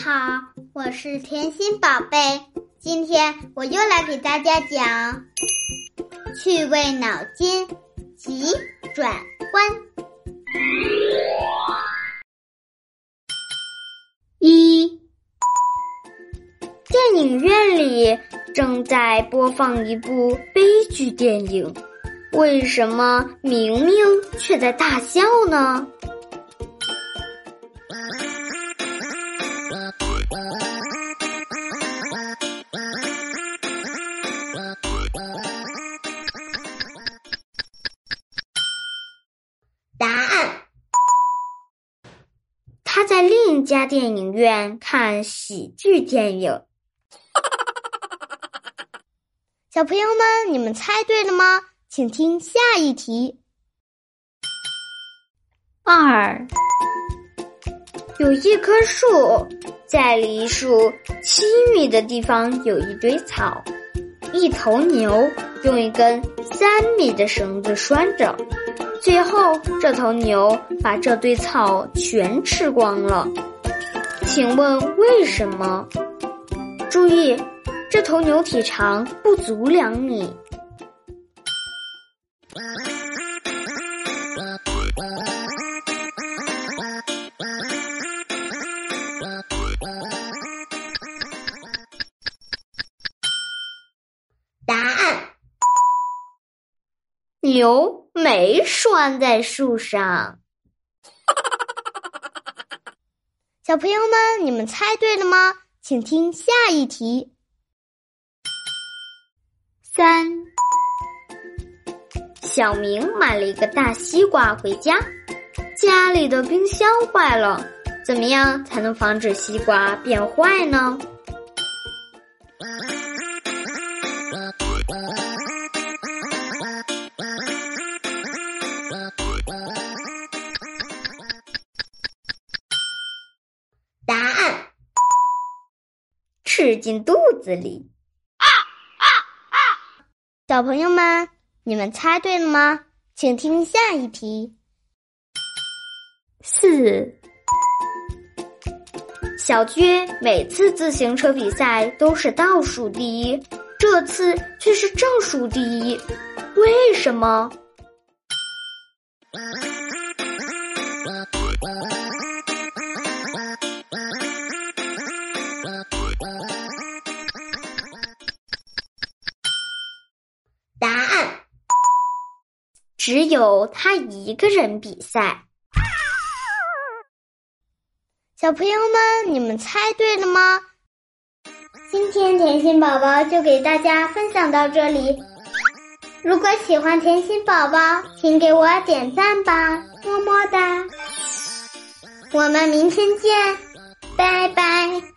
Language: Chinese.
好，我是甜心宝贝。今天我又来给大家讲趣味脑筋急转弯。一，电影院里正在播放一部悲剧电影，为什么明明却在大笑呢？他在另一家电影院看喜剧电影。小朋友们，你们猜对了吗？请听下一题。二，有一棵树，在离树七米的地方有一堆草，一头牛用一根三米的绳子拴着。最后，这头牛把这堆草全吃光了。请问为什么？注意，这头牛体长不足两米。答案。牛没拴在树上，小朋友们，你们猜对了吗？请听下一题。三，小明买了一个大西瓜回家，家里的冰箱坏了，怎么样才能防止西瓜变坏呢？吃进肚子里。啊啊啊！小朋友们，你们猜对了吗？请听下一题。四，小娟每次自行车比赛都是倒数第一，这次却是正数第一，为什么？只有他一个人比赛。小朋友们，你们猜对了吗？今天甜心宝宝就给大家分享到这里。如果喜欢甜心宝宝，请给我点赞吧，么么哒！我们明天见，拜拜。